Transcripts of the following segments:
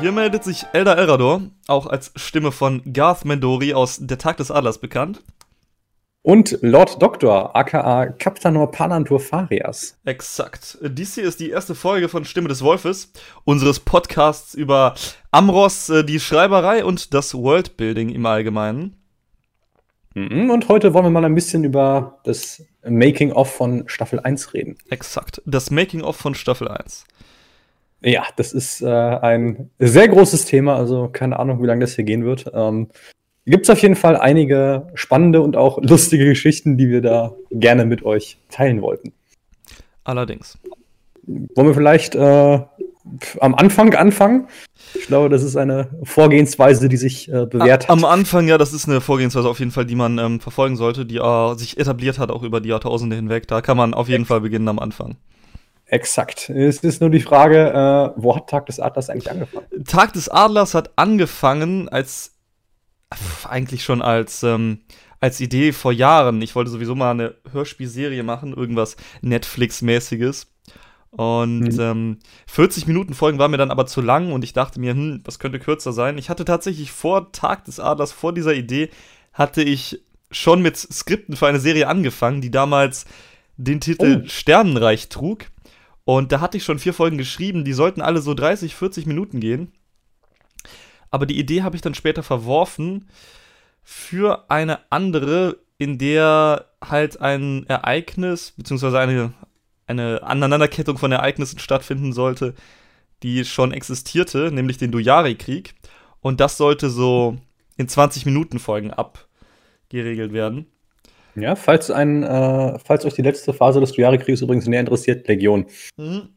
Hier meldet sich Elder Elrador, auch als Stimme von Garth Mendori aus Der Tag des Adlers bekannt. Und Lord Doktor, aka Captanor Palantur Farias. Exakt. Dies hier ist die erste Folge von Stimme des Wolfes, unseres Podcasts über Amros, äh, die Schreiberei und das Worldbuilding im Allgemeinen. Mhm, und heute wollen wir mal ein bisschen über das Making-of von Staffel 1 reden. Exakt. Das Making-of von Staffel 1. Ja, das ist äh, ein sehr großes Thema, also keine Ahnung, wie lange das hier gehen wird. Ähm, Gibt es auf jeden Fall einige spannende und auch lustige Geschichten, die wir da gerne mit euch teilen wollten. Allerdings. Wollen wir vielleicht äh, am Anfang anfangen? Ich glaube, das ist eine Vorgehensweise, die sich äh, bewährt hat. Am Anfang, ja, das ist eine Vorgehensweise auf jeden Fall, die man ähm, verfolgen sollte, die äh, sich etabliert hat, auch über die Jahrtausende hinweg. Da kann man auf jeden Fall beginnen am Anfang. Exakt. Es ist nur die Frage, äh, wo hat Tag des Adlers eigentlich angefangen? Tag des Adlers hat angefangen als eigentlich schon als ähm, als Idee vor Jahren. Ich wollte sowieso mal eine Hörspielserie machen, irgendwas Netflix-mäßiges. Und mhm. ähm, 40 Minuten Folgen waren mir dann aber zu lang und ich dachte mir, hm, was könnte kürzer sein? Ich hatte tatsächlich vor Tag des Adlers, vor dieser Idee, hatte ich schon mit Skripten für eine Serie angefangen, die damals den Titel oh. Sternenreich trug. Und da hatte ich schon vier Folgen geschrieben, die sollten alle so 30, 40 Minuten gehen. Aber die Idee habe ich dann später verworfen für eine andere, in der halt ein Ereignis, beziehungsweise eine, eine Aneinanderkettung von Ereignissen stattfinden sollte, die schon existierte, nämlich den Dujari-Krieg. Und das sollte so in 20 Minuten Folgen abgeregelt werden. Ja, falls, ein, äh, falls euch die letzte Phase des Dujari-Kriegs übrigens näher interessiert, Legion. Mhm.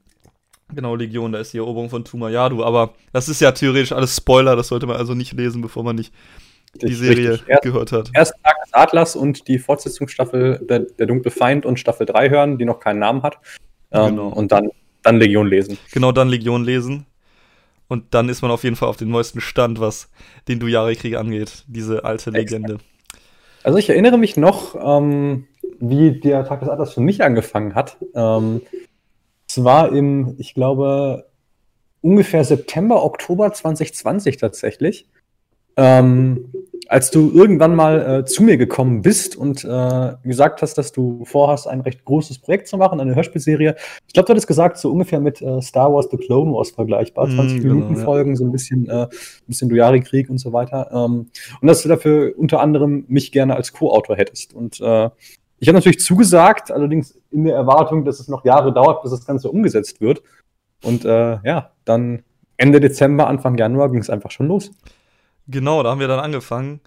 Genau, Legion, da ist die Eroberung von Tumayadu, aber das ist ja theoretisch alles Spoiler, das sollte man also nicht lesen, bevor man nicht die Serie erst, gehört hat. Erst Tag des Atlas und die Fortsetzungsstaffel der, der Dunkle Feind und Staffel 3 hören, die noch keinen Namen hat. Ähm, genau. Und dann, dann Legion lesen. Genau, dann Legion lesen. Und dann ist man auf jeden Fall auf dem neuesten Stand, was den Dujari-Krieg angeht, diese alte Legende. Also ich erinnere mich noch, ähm, wie der Tag des Atlas für mich angefangen hat. Ähm, es war im, ich glaube, ungefähr September, Oktober 2020 tatsächlich. Ähm, als du irgendwann mal äh, zu mir gekommen bist und äh, gesagt hast, dass du vorhast, ein recht großes Projekt zu machen, eine Hörspielserie. Ich glaube, du hattest gesagt, so ungefähr mit äh, Star Wars The Clone Wars vergleichbar. 20 mm, genau, Minuten ja. Folgen, so ein bisschen, äh, ein bisschen Dujari-Krieg und so weiter. Ähm, und dass du dafür unter anderem mich gerne als Co-Autor hättest. Und äh, ich habe natürlich zugesagt, allerdings in der Erwartung, dass es noch Jahre dauert, bis das Ganze umgesetzt wird. Und äh, ja, dann Ende Dezember, Anfang Januar ging es einfach schon los. Genau, da haben wir dann angefangen.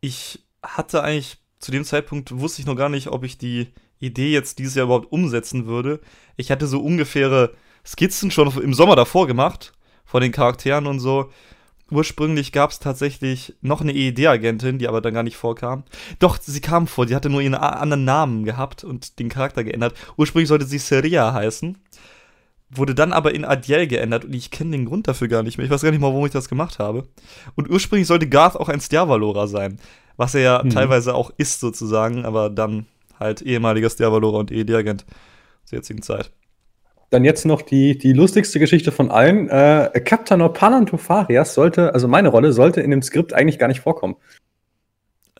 Ich hatte eigentlich zu dem Zeitpunkt wusste ich noch gar nicht, ob ich die Idee jetzt dieses Jahr überhaupt umsetzen würde. Ich hatte so ungefähre Skizzen schon im Sommer davor gemacht, von den Charakteren und so. Ursprünglich gab es tatsächlich noch eine EED-Agentin, die aber dann gar nicht vorkam. Doch, sie kam vor, die hatte nur ihren anderen Namen gehabt und den Charakter geändert. Ursprünglich sollte sie Seria heißen wurde dann aber in Adiel geändert und ich kenne den Grund dafür gar nicht mehr. Ich weiß gar nicht mal, warum ich das gemacht habe. Und ursprünglich sollte Garth auch ein Stjarvalora sein, was er ja mhm. teilweise auch ist sozusagen, aber dann halt ehemaliger Stjarvalora und ED-Agent zur jetzigen Zeit. Dann jetzt noch die, die lustigste Geschichte von allen. Äh, Captain Panantofarias sollte, also meine Rolle, sollte in dem Skript eigentlich gar nicht vorkommen.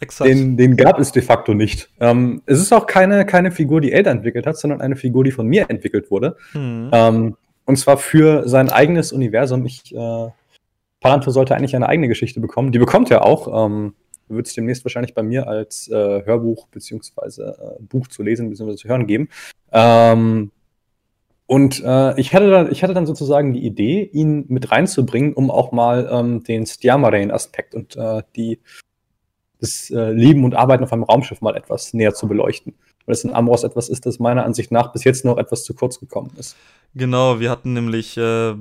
Exakt. Den, den gab es de facto nicht. Ähm, es ist auch keine, keine Figur, die Elder entwickelt hat, sondern eine Figur, die von mir entwickelt wurde. Mhm. Ähm, und zwar für sein eigenes Universum. Ich, äh, Palanto sollte eigentlich eine eigene Geschichte bekommen. Die bekommt er auch. Ähm, wird es demnächst wahrscheinlich bei mir als äh, Hörbuch beziehungsweise äh, Buch zu lesen bzw. zu hören geben. Ähm, und äh, ich, hatte dann, ich hatte dann sozusagen die Idee, ihn mit reinzubringen, um auch mal ähm, den Stiamarain-Aspekt und äh, die das äh, Leben und Arbeiten auf einem Raumschiff mal etwas näher zu beleuchten. Weil es in Amros etwas ist, das meiner Ansicht nach bis jetzt noch etwas zu kurz gekommen ist. Genau, wir hatten nämlich äh,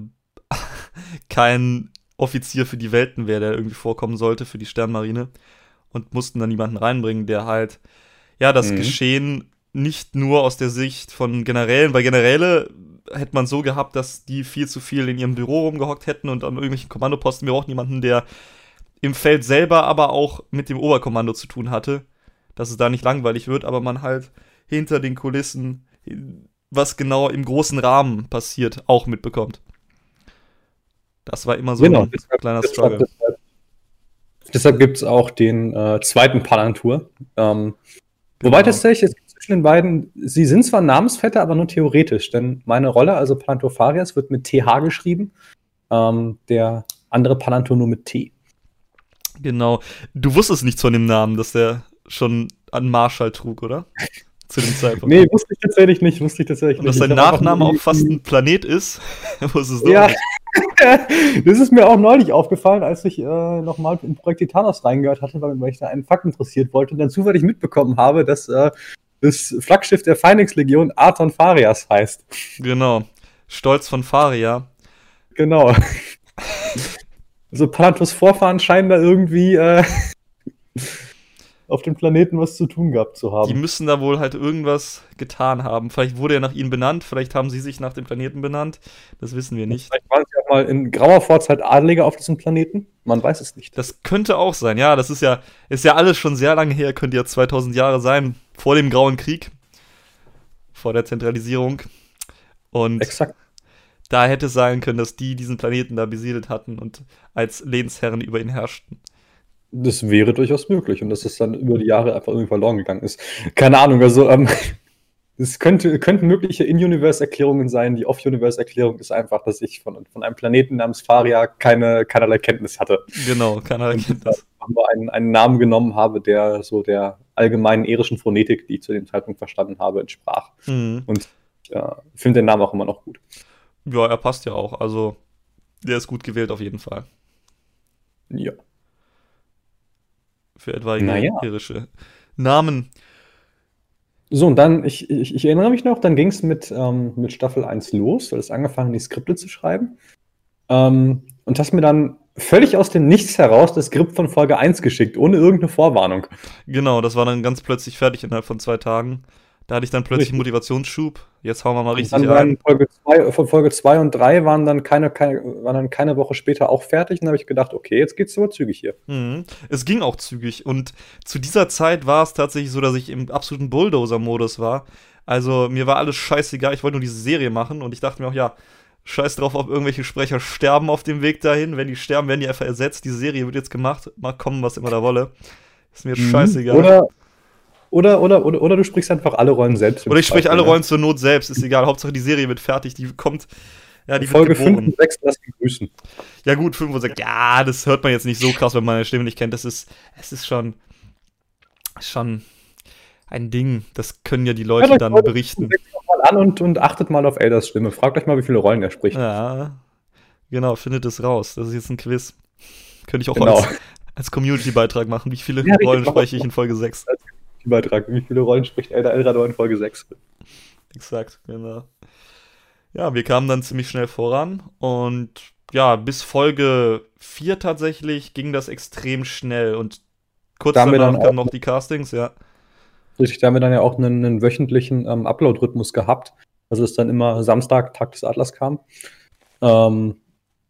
keinen Offizier für die Weltenwehr, der irgendwie vorkommen sollte für die Sternmarine und mussten dann jemanden reinbringen, der halt ja das mhm. Geschehen nicht nur aus der Sicht von Generälen, weil Generäle hätte man so gehabt, dass die viel zu viel in ihrem Büro rumgehockt hätten und an irgendwelchen Kommandoposten. Wir brauchen jemanden, der im Feld selber aber auch mit dem Oberkommando zu tun hatte, dass es da nicht langweilig wird, aber man halt hinter den Kulissen, was genau im großen Rahmen passiert, auch mitbekommt. Das war immer so genau, ein deshalb, kleiner deshalb, Struggle. Deshalb, deshalb gibt es auch den äh, zweiten Palantur. Ähm, Wobei Genau. tatsächlich, es gibt zwischen den beiden, sie sind zwar Namensvetter, aber nur theoretisch, denn meine Rolle, also Palantopharias, wird mit TH geschrieben, ähm, der andere Palantur nur mit T. Genau. Du wusstest nichts von dem Namen, dass der schon an Marschall trug, oder? Zu dem Zeitpunkt. Nee, wusste ich tatsächlich nicht, wusste ich tatsächlich Und dass nicht. sein Nachname auch fast ein Planet ist, wusstest du Ja, nicht. das ist mir auch neulich aufgefallen, als ich äh, nochmal in Projekt Titanos reingehört hatte, weil, weil ich da einen Fakt interessiert wollte und dann zufällig mitbekommen habe, dass äh, das Flaggschiff der Phoenix-Legion Arton Farias heißt. Genau. Stolz von Faria. Genau. Also Palantos Vorfahren scheinen da irgendwie äh, auf dem Planeten was zu tun gehabt zu Die haben. müssen da wohl halt irgendwas getan haben. Vielleicht wurde er nach ihnen benannt, vielleicht haben sie sich nach dem Planeten benannt. Das wissen wir nicht. Vielleicht waren sie auch mal in grauer Vorzeit Adeliger auf diesem Planeten. Man weiß es nicht. Das könnte auch sein, ja. Das ist ja, ist ja alles schon sehr lange her, könnte ja 2000 Jahre sein, vor dem Grauen Krieg, vor der Zentralisierung. Und Exakt. Da hätte es sein können, dass die diesen Planeten da besiedelt hatten und als Lehnsherren über ihn herrschten. Das wäre durchaus möglich und dass es dann über die Jahre einfach irgendwie verloren gegangen ist. Keine Ahnung, also ähm, es könnte, könnten mögliche In-Universe-Erklärungen sein. Die Off-Universe-Erklärung ist einfach, dass ich von, von einem Planeten namens Faria keine, keinerlei Kenntnis hatte. Genau, keiner kennt das. nur einen, einen Namen genommen habe, der so der allgemeinen irischen Phonetik, die ich zu dem Zeitpunkt verstanden habe, entsprach. Mhm. Ja, ich finde den Namen auch immer noch gut. Ja, er passt ja auch. Also, der ist gut gewählt auf jeden Fall. Ja. Für etwaige Naja. irische Namen. So, und dann, ich, ich, ich erinnere mich noch, dann ging es mit, ähm, mit Staffel 1 los, du hast angefangen, die Skripte zu schreiben. Ähm, und hast mir dann völlig aus dem Nichts heraus das Skript von Folge 1 geschickt, ohne irgendeine Vorwarnung. Genau, das war dann ganz plötzlich fertig innerhalb von zwei Tagen. Da hatte ich dann plötzlich Richtig. Motivationsschub. Jetzt hauen wir mal Und richtig dann rein. Folge zwei, von Folge 2 und 3 waren dann keine, keine, waren dann keine Woche später auch fertig. Und dann habe ich gedacht, okay, jetzt geht's aber zügig hier. Mhm. Es ging auch zügig. Und zu dieser Zeit war es tatsächlich so, dass ich im absoluten Bulldozer-Modus war. Also mir war alles scheißegal. Ich wollte nur diese Serie machen. Und ich dachte mir auch, ja, scheiß drauf, ob irgendwelche Sprecher sterben auf dem Weg dahin. Wenn die sterben, werden die einfach ersetzt. Die Serie wird jetzt gemacht. Mal kommen, was immer da wolle. Ist mir scheißegal. Mhm. Oder, oder, oder, oder, oder du sprichst einfach alle Rollen selbst. Oder ich spreche alle ne? Rollen zur Not selbst, ist egal. Hauptsache die Serie wird fertig, die kommt. Ja, die Folge wird 5 geboren. und 6 lass ihn grüßen. Ja, gut, 5 und 6. Ja, das hört man jetzt nicht so krass, wenn man meine Stimme nicht kennt. Das ist, es ist schon, schon ein Ding. Das können ja die Leute euch dann berichten. 5 und 6 noch mal an und, und achtet mal auf Elders Stimme. Fragt euch mal, wie viele Rollen er spricht. Ja, genau, findet es raus. Das ist jetzt ein Quiz. Könnte ich auch Genau. als, als Community-Beitrag machen. Wie viele Ja, Rollen spreche ich in Folge 6? Beitrag. Wie viele Rollen spricht Elder Elrador in Folge 6? Exakt, genau. Ja, wir kamen dann ziemlich schnell voran und ja, bis Folge 4 tatsächlich ging das extrem schnell und kurz Da haben wir danach dann kamen noch die Castings, ja. Richtig, da haben wir dann ja auch einen, einen wöchentlichen ähm, Upload-Rhythmus gehabt. Also es dann immer Samstag, Tag des Atlas kam. Ähm,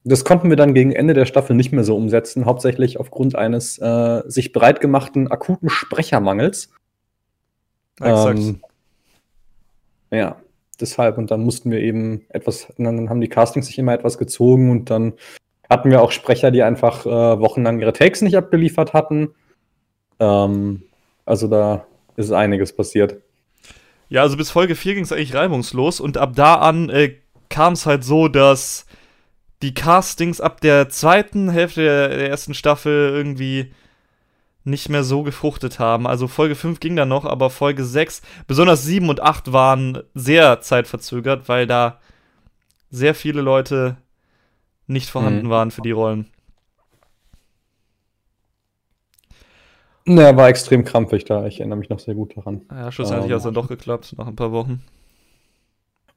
das konnten wir dann gegen Ende der Staffel nicht mehr so umsetzen, hauptsächlich aufgrund eines äh, sich breitgemachten akuten Sprechermangels. Exakt. Ähm, ja, deshalb. Und dann mussten wir eben etwas, dann haben die Castings sich immer etwas gezogen und dann hatten wir auch Sprecher, die einfach äh, wochenlang ihre Takes nicht abgeliefert hatten. Ähm, also da ist einiges passiert. Ja, also bis Folge 4 ging es eigentlich reibungslos und ab da an äh, kam es halt so, dass die Castings ab der zweiten Hälfte der, der ersten Staffel irgendwie nicht mehr so gefruchtet haben. Also Folge 5 ging dann noch, aber Folge 6, besonders 7 und 8 waren sehr zeitverzögert, weil da sehr viele Leute nicht vorhanden Mhm. waren für die Rollen. Ne, war extrem krampfig da. Ich erinnere mich noch sehr gut daran. Ja, schlussendlich Ähm. hat es dann doch geklappt, nach ein paar Wochen.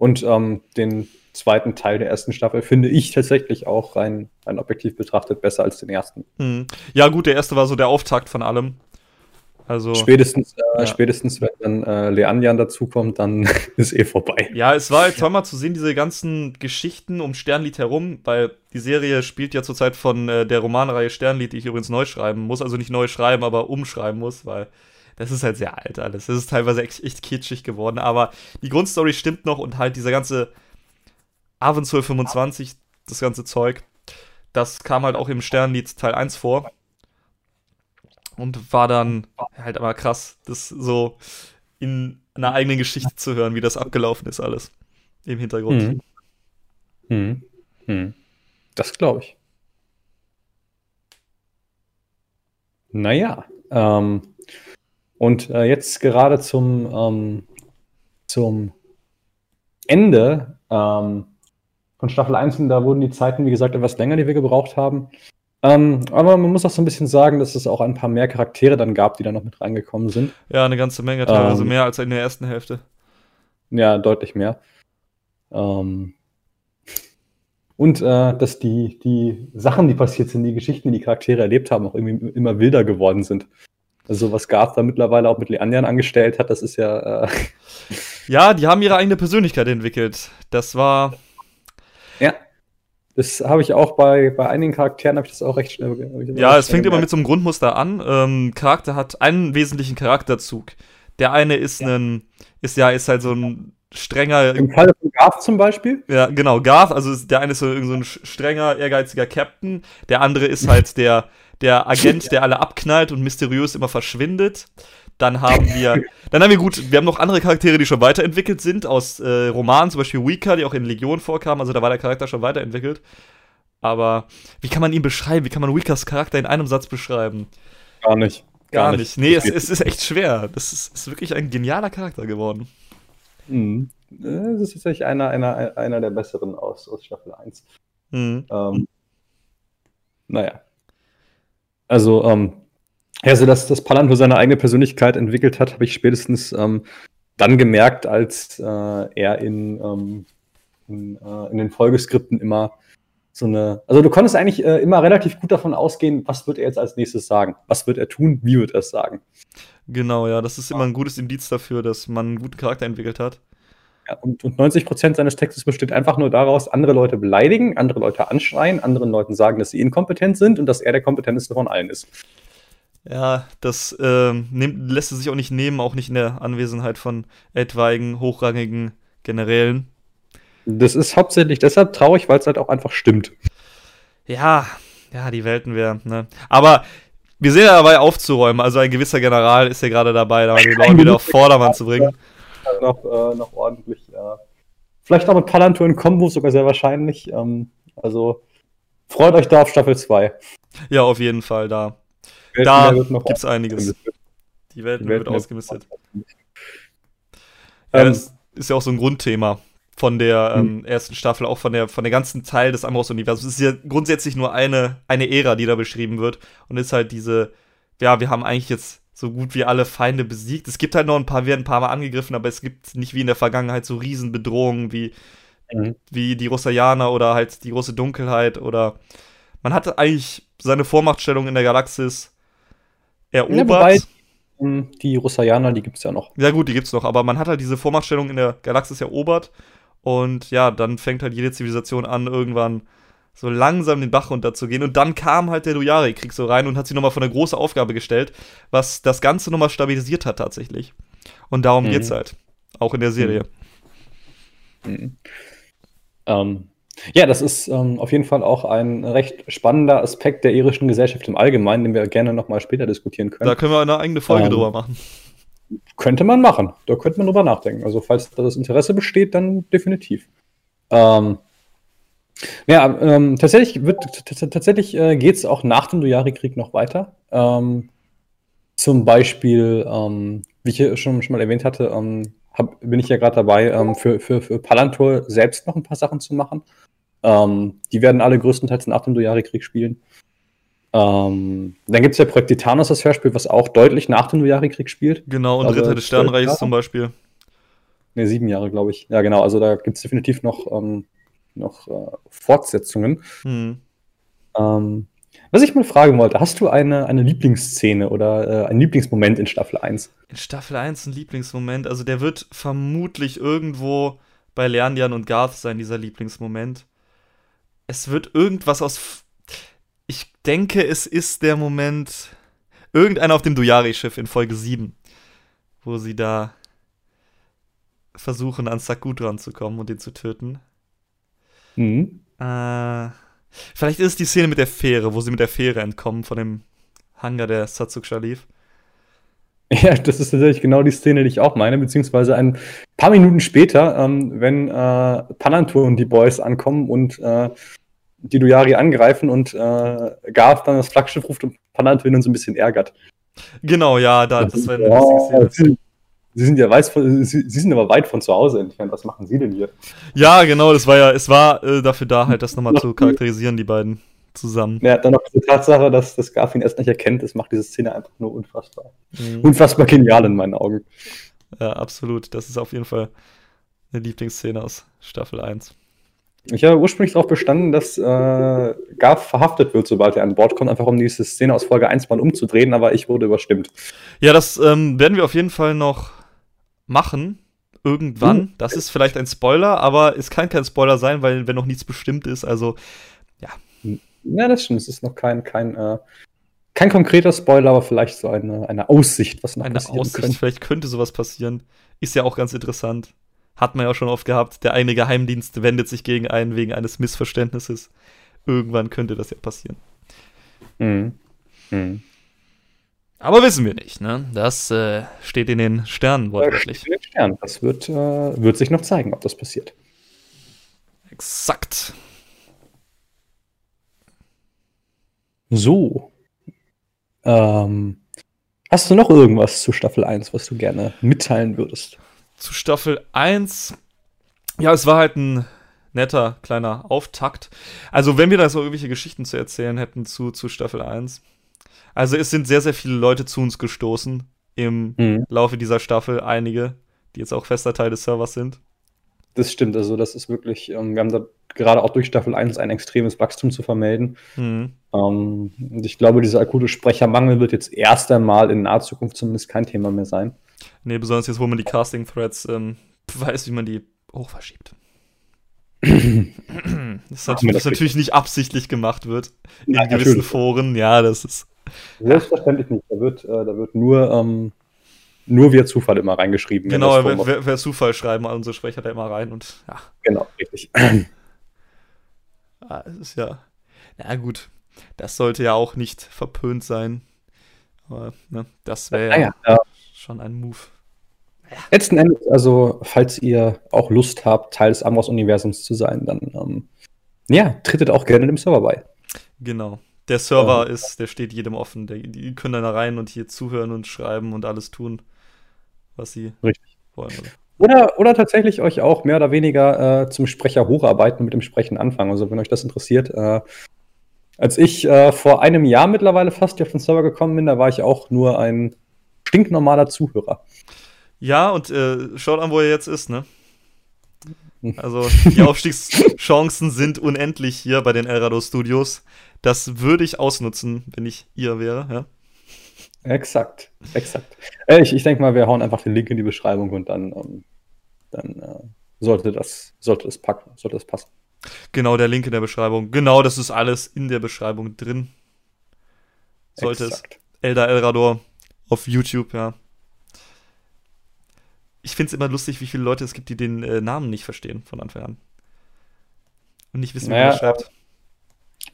Und ähm, den zweiten Teil der ersten Staffel finde ich tatsächlich auch rein, rein objektiv betrachtet besser als den ersten. Mhm. Ja, gut, der erste war so der Auftakt von allem. Also. Spätestens, äh, Ja. spätestens wenn dann äh, Leandian dazukommt, dann ist eh vorbei. Ja, es war jetzt toll mal zu sehen, diese ganzen Geschichten um Sternlied herum, weil die Serie spielt ja zurzeit von äh, der Romanreihe Sternlied, die ich übrigens neu schreiben muss. Also nicht neu schreiben, aber umschreiben muss, weil das ist halt sehr alt alles. Das ist teilweise echt, echt kitschig geworden, aber die Grundstory stimmt noch und halt dieser ganze Abenteuer 25, das ganze Zeug, das kam halt auch im Sternlied Teil 1 vor. Und war dann halt aber krass, das so in einer eigenen Geschichte zu hören, wie das abgelaufen ist, alles im Hintergrund. Hm. Hm. Hm. Das glaube ich. Naja, ähm, und äh, jetzt gerade zum, ähm, zum Ende ähm, von Staffel 1, da wurden die Zeiten, wie gesagt, etwas länger, die wir gebraucht haben. Ähm, aber man muss auch so ein bisschen sagen, dass es auch ein paar mehr Charaktere dann gab, die da noch mit reingekommen sind. Ja, eine ganze Menge, teilweise ähm, mehr als in der ersten Hälfte. Ja, deutlich mehr. Ähm, und äh, dass die, die Sachen, die passiert sind, die Geschichten, die die Charaktere erlebt haben, auch irgendwie immer wilder geworden sind. Also was Garth da mittlerweile auch mit Leandern angestellt hat, das ist ja. Äh ja, die haben ihre eigene Persönlichkeit entwickelt. Das war. Ja. Das habe ich auch bei, bei einigen Charakteren, habe ich das auch recht schnell. Ja, es fängt immer mit so einem Grundmuster an. Ähm, Charakter hat einen wesentlichen Charakterzug. Der eine ist ja. ein, ist ja, ist halt so ein strenger. Im Fall von Garth zum Beispiel? Ja, genau, Garth, also der eine ist so, so ein strenger, ehrgeiziger Captain, der andere ist halt der, der Agent, der alle abknallt und mysteriös immer verschwindet. Dann haben wir, dann haben wir gut, wir haben noch andere Charaktere, die schon weiterentwickelt sind, aus äh, Romanen, zum Beispiel Weaker, die auch in Legion vorkamen, also da war der Charakter schon weiterentwickelt. Aber wie kann man ihn beschreiben? Wie kann man Weakers Charakter in einem Satz beschreiben? Gar nicht. Gar, Gar nicht. nicht. Nee, es, es, ist echt schwer. Das ist, ist wirklich ein genialer Charakter geworden. Mhm. Das ist tatsächlich einer, einer, einer der besseren aus, aus Staffel 1. Mhm. Ähm, naja. Also, ähm, also dass das Palantir seine eigene Persönlichkeit entwickelt hat, habe ich spätestens ähm, dann gemerkt, als äh, er in, ähm, in, äh, in, den Folgeskripten immer so eine. Also du konntest eigentlich äh, immer relativ gut davon ausgehen, was wird er jetzt als nächstes sagen? Was wird er tun? Wie wird er es sagen? Genau, ja, das ist immer ein gutes Indiz dafür, dass man einen guten Charakter entwickelt hat. Und, und 90 Prozent seines Textes besteht einfach nur daraus, andere Leute beleidigen, andere Leute anschreien, anderen Leuten sagen, dass sie inkompetent sind und dass er der kompetenteste von allen ist. Ja, das äh, nimmt, lässt es sich auch nicht nehmen, auch nicht in der Anwesenheit von etwaigen, hochrangigen Generälen. Das ist hauptsächlich deshalb traurig, weil es halt auch einfach stimmt. Ja, ja, die Welten wären, ne? Aber wir sind ja dabei aufzuräumen. Also ein gewisser General ist ja gerade dabei, da die Leute wieder auf Vordermann zu bringen. Noch, äh, noch ordentlich. Äh, vielleicht auch mit Palantur in Kombo sogar sehr wahrscheinlich. Ähm, also freut euch da auf Staffel 2. Ja, auf jeden Fall da. Da gibt es einiges. Die Welt, wird ausgemistet. Ja, ähm, das ist ja auch so ein Grundthema von der ähm, hm. ersten Staffel, auch von der, von der ganzen Teil des Ambrose-Universums. Es ist ja grundsätzlich nur eine, eine Ära, die da beschrieben wird. Und ist halt diese, ja, wir haben eigentlich jetzt so gut wie alle Feinde besiegt. Es gibt halt noch ein paar, werden ein paar Mal angegriffen, aber es gibt nicht wie in der Vergangenheit so Riesenbedrohungen wie, mhm. wie die Russaianer oder halt die große Dunkelheit oder man hatte eigentlich seine Vormachtstellung in der Galaxis erobert. Ja, wobei, hm, die Russaianer, die gibt es ja noch. Ja gut, die gibt es noch, aber man hat halt diese Vormachtstellung in der Galaxis erobert und ja, dann fängt halt jede Zivilisation an, irgendwann so langsam den Bach runterzugehen. Und dann kam halt der Dojari-Krieg so rein und hat sie nochmal vor eine große Aufgabe gestellt, was das Ganze nochmal stabilisiert hat tatsächlich. Und darum mhm. geht's halt. Auch in der Serie. Mhm. Mhm. Ähm, ja, das ist ähm, auf jeden Fall auch ein recht spannender Aspekt der irischen Gesellschaft im Allgemeinen, den wir gerne nochmal später diskutieren können. Da können wir eine eigene Folge ähm, drüber machen. Könnte man machen. Da könnte man drüber nachdenken. Also, falls da das Interesse besteht, dann definitiv. Ähm, ja, ähm, tatsächlich, wird, tatsächlich äh, geht es auch nach dem Dojari-Krieg noch weiter. Ähm, zum Beispiel, ähm, wie ich schon, schon mal erwähnt hatte, ähm, hab, bin ich ja gerade dabei, ähm, für, für, für Palantor selbst noch ein paar Sachen zu machen. Ähm, die werden alle größtenteils nach dem Dojari-Krieg spielen. Dann gibt es ja Projekt Titanos, das Hörspiel, was auch deutlich nach dem Nuyari-Krieg spielt. Genau, und also, Ritter des Sternreichs zum Beispiel. Ne, sieben Jahre, glaube ich. Ja, genau, also da gibt es definitiv noch, noch äh, Fortsetzungen. Hm. Ähm, was ich mal fragen wollte, hast du eine, eine Lieblingsszene oder äh, einen Lieblingsmoment in Staffel 1? In Staffel 1 ein Lieblingsmoment, also der wird vermutlich irgendwo bei Lernian und Garth sein, dieser Lieblingsmoment. Es wird irgendwas aus ich denke, es ist der Moment. Irgendeiner auf dem Duyari-Schiff in Folge 7, wo sie da versuchen, an Sakut ranzukommen und ihn zu töten. Mhm. Äh, Vielleicht ist es die Szene mit der Fähre, wo sie mit der Fähre entkommen von dem Hangar der Satsuk Shalif. Ja, das ist tatsächlich genau die Szene, die ich auch meine, beziehungsweise ein paar Minuten später, ähm, wenn äh, Panantur und die Boys ankommen und äh, die Duyari angreifen und äh, Garth dann das Flaggschiff ruft und Panantur ihn so ein bisschen ärgert. Genau, ja, da, das, das wäre eine lustige Szene. Sie sind ja weit von, Sie, Sie, sind aber weit von zu Hause entfernt. Was machen Sie denn hier? Ja, genau, das war ja, es war äh, dafür da, halt das nochmal zu charakterisieren, die beiden zusammen. Ja, dann noch diese Tatsache, dass das Garf ihn erst nicht erkennt, das macht diese Szene einfach nur unfassbar. Mhm. Unfassbar genial in meinen Augen. Ja, absolut. Das ist auf jeden Fall eine Lieblingsszene aus Staffel 1. Ich habe ursprünglich darauf bestanden, dass äh, Garf verhaftet wird, sobald er an Bord kommt, einfach um diese Szene aus Folge 1 mal umzudrehen, aber ich wurde überstimmt. Ja, das ähm, werden wir auf jeden Fall noch machen. Irgendwann. Mhm. Das ist vielleicht ein Spoiler, aber es kann kein Spoiler sein, weil wenn noch nichts bestimmt ist, also ja. Ja, das stimmt. Es ist noch kein, kein, äh, kein konkreter Spoiler, aber vielleicht so eine, eine Aussicht, was noch eine passieren Aussicht, könnte. Vielleicht könnte sowas passieren. Ist ja auch ganz interessant. Hat man ja auch schon oft gehabt. Der eine Geheimdienst wendet sich gegen einen wegen eines Missverständnisses. Irgendwann könnte das ja passieren. Mhm. Mhm. Aber wissen wir nicht, ne? Das äh, steht in den Sternen wortwörtlich. Das, in den Sternen. das wird, äh, wird sich noch zeigen, ob das passiert. Exakt. So. Ähm, hast du noch irgendwas zu Staffel 1, was du gerne mitteilen würdest? Zu Staffel 1. Ja, es war halt ein netter kleiner Auftakt. Also, wenn wir da so irgendwelche Geschichten zu erzählen hätten zu, zu Staffel 1, also es sind sehr, sehr viele Leute zu uns gestoßen im mhm. Laufe dieser Staffel. Einige, die jetzt auch fester Teil des Servers sind. Das stimmt, also das ist wirklich, ähm, wir haben da gerade auch durch Staffel 1 ein extremes Wachstum zu vermelden. Mhm. Ähm, und ich glaube, dieser akute Sprechermangel wird jetzt erst einmal in naher Zukunft zumindest kein Thema mehr sein. Nee, besonders jetzt, wo man die Casting-Threads ähm, weiß, wie man die hochverschiebt. das, natürlich, das natürlich nicht absichtlich gemacht wird in ja, gewissen natürlich. Foren. Ja, das ist Selbstverständlich nicht. Da wird, äh, da wird nur, ähm, nur wir Zufall immer reingeschrieben. Genau, wer, wer, wer, Zufall schreiben, unsere Sprecher da immer rein und ja. Genau, richtig. ah, es ist ja. Na gut, das sollte ja auch nicht verpönt sein. Aber ne, das wäre ja, ja, schon ein Move. Ja. Letzten Endes, also, falls ihr auch Lust habt, Teil des Amboss-Universums zu sein, dann ähm, ja, trittet auch gerne dem Server bei. Genau. Der Server ja. ist, der steht jedem offen. Der, die können dann da rein und hier zuhören und schreiben und alles tun, was sie Richtig. wollen. Oder, oder tatsächlich euch auch mehr oder weniger äh, zum Sprecher hocharbeiten und mit dem Sprechen anfangen. Also wenn euch das interessiert. Äh, als ich äh, vor einem Jahr mittlerweile fast auf den Server gekommen bin, da war ich auch nur ein stinknormaler Zuhörer. Ja, und äh, schaut an, wo er jetzt ist, ne? Also die Aufstiegschancen sind unendlich hier bei den Elrado Studios. Das würde ich ausnutzen, wenn ich ihr wäre, ja. Exakt, exakt. Äh, ich, ich denke mal, wir hauen einfach den Link in die Beschreibung und dann, ähm, dann äh, sollte, das, sollte das packen, sollte das passen. Genau, der Link in der Beschreibung. Genau, das ist alles in der Beschreibung drin. Sollte exakt. es. Elda Elrador auf YouTube, ja. Ich finde es immer lustig, wie viele Leute es gibt, die den äh, Namen nicht verstehen von Anfang an. Und nicht wissen, naja, wie man schreibt.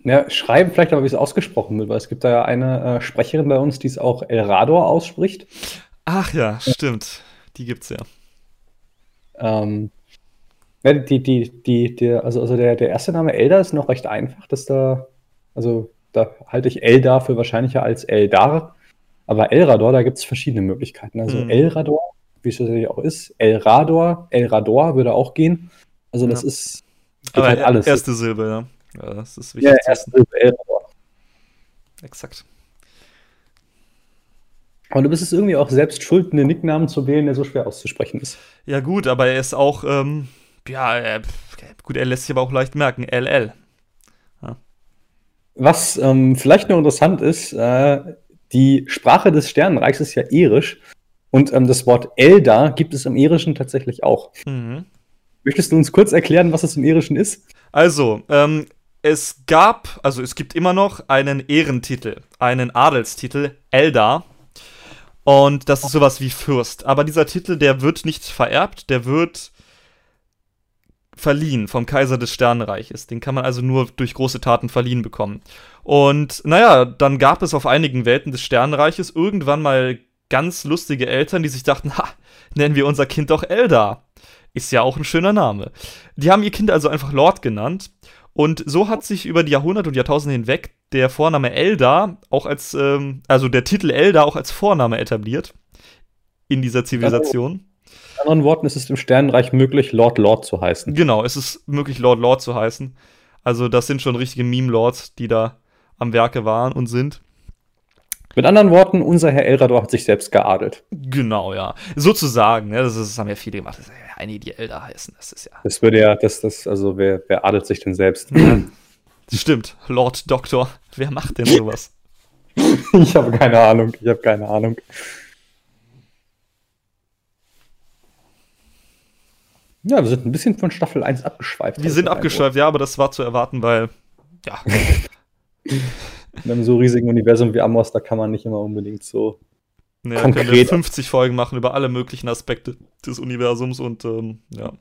Ja, schreiben vielleicht aber, wie es ausgesprochen wird, weil es gibt da ja eine äh, Sprecherin bei uns, die es auch Elrador ausspricht. Ach ja, stimmt. Die gibt's ja. Ähm, ja, die, die, die, der, also, also der, der erste Name Elda ist noch recht einfach, dass da, also da halte ich Elda für wahrscheinlicher als Eldar. Aber Elrador, da gibt es verschiedene Möglichkeiten. Also hm. Elrador, wie es natürlich auch ist, Elrador, Elrador würde auch gehen. Also das ja. ist aber halt alles. Erste Silbe, ja. Ja, das ist wichtig ja, zu wissen. Exakt. Aber du bist es irgendwie auch selbst schuld, einen Nicknamen zu wählen, der so schwer auszusprechen ist. Ja, gut, aber er ist auch, ähm, ja, er, gut, er lässt sich aber auch leicht merken, LL. Ja. Was ähm, vielleicht noch interessant ist, äh, die Sprache des Sternenreichs ist ja irisch und ähm, das Wort Elda gibt es im Irischen tatsächlich auch. Mhm. Möchtest du uns kurz erklären, was es im Irischen ist? Also, ähm, es gab, also es gibt immer noch einen Ehrentitel, einen Adelstitel, Eldar. Und das ist sowas wie Fürst. Aber dieser Titel, der wird nicht vererbt, der wird verliehen vom Kaiser des Sternenreiches. Den kann man also nur durch große Taten verliehen bekommen. Und naja, dann gab es auf einigen Welten des Sternenreiches irgendwann mal ganz lustige Eltern, die sich dachten, ha, nennen wir unser Kind doch Eldar. Ist ja auch ein schöner Name. Die haben ihr Kind also einfach Lord genannt. Und so hat sich über die Jahrhunderte und Jahrtausende hinweg der Vorname Eldar auch als, ähm, also der Titel Eldar auch als Vorname etabliert in dieser Zivilisation. In anderen Worten ist es im Sternenreich möglich, Lord Lord zu heißen. Genau, es ist möglich, Lord Lord zu heißen. Also das sind schon richtige Meme-Lords, die da am Werke waren und sind. Mit anderen Worten, unser Herr Elrador hat sich selbst geadelt. Genau, ja. Sozusagen, ne? das, ist, das haben ja viele gemacht. Das ist ja einige, die Elder heißen. Das ist ja. Das würde ja, das, das, also wer, wer adelt sich denn selbst? Stimmt, Lord Doktor. Wer macht denn sowas? ich habe keine Ahnung. Ich habe keine Ahnung. Ja, wir sind ein bisschen von Staffel 1 abgeschweift. Wir sind abgeschweift, ja, aber das war zu erwarten, weil, ja. In einem so riesigen Universum wie Amos, da kann man nicht immer unbedingt so ja, konkret. Wir 50 Folgen machen über alle möglichen Aspekte des Universums und ähm, ja.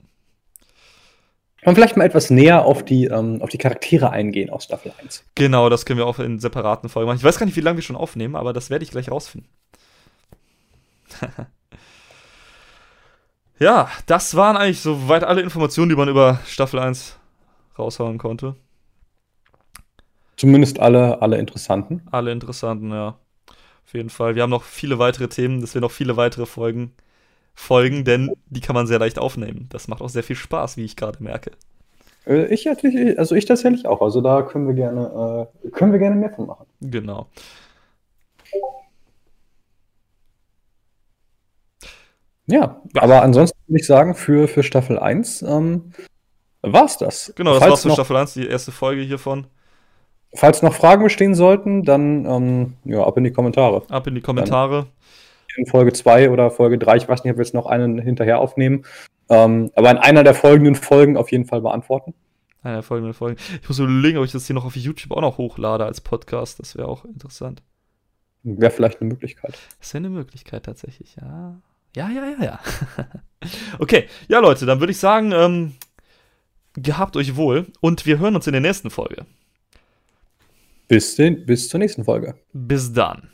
Und vielleicht mal etwas näher auf die, ähm, auf die Charaktere eingehen aus Staffel 1. Genau, das können wir auch in separaten Folgen machen. Ich weiß gar nicht, wie lange wir schon aufnehmen, aber das werde ich gleich rausfinden. ja, das waren eigentlich soweit alle Informationen, die man über Staffel 1 raushauen konnte. Zumindest alle, alle interessanten. Alle interessanten, ja. Auf jeden Fall. Wir haben noch viele weitere Themen, dass wir noch viele weitere Folgen folgen, denn die kann man sehr leicht aufnehmen. Das macht auch sehr viel Spaß, wie ich gerade merke. Äh, ich also ich tatsächlich auch. Also da können wir gerne, äh, können wir gerne mehr von machen. Genau. Ja, aber ansonsten würde ich sagen, für, für Staffel 1 ähm, war es das. Genau, das war für Staffel 1, die erste Folge hiervon. Falls noch Fragen bestehen sollten, dann ähm, ja, ab in die Kommentare. Ab in die Kommentare. Dann in Folge 2 oder Folge 3, ich weiß nicht, ob wir jetzt noch einen hinterher aufnehmen, ähm, aber in einer der folgenden Folgen auf jeden Fall beantworten. Einer der folgenden Folgen. Ich muss überlegen, ob ich das hier noch auf YouTube auch noch hochlade als Podcast. Das wäre auch interessant. Wäre vielleicht eine Möglichkeit. Das wäre eine Möglichkeit tatsächlich, ja. Ja, ja, ja, ja. okay, ja, Leute, dann würde ich sagen, ähm, gehabt euch wohl und wir hören uns in der nächsten Folge. Bis, den, bis zur nächsten Folge. Bis dann.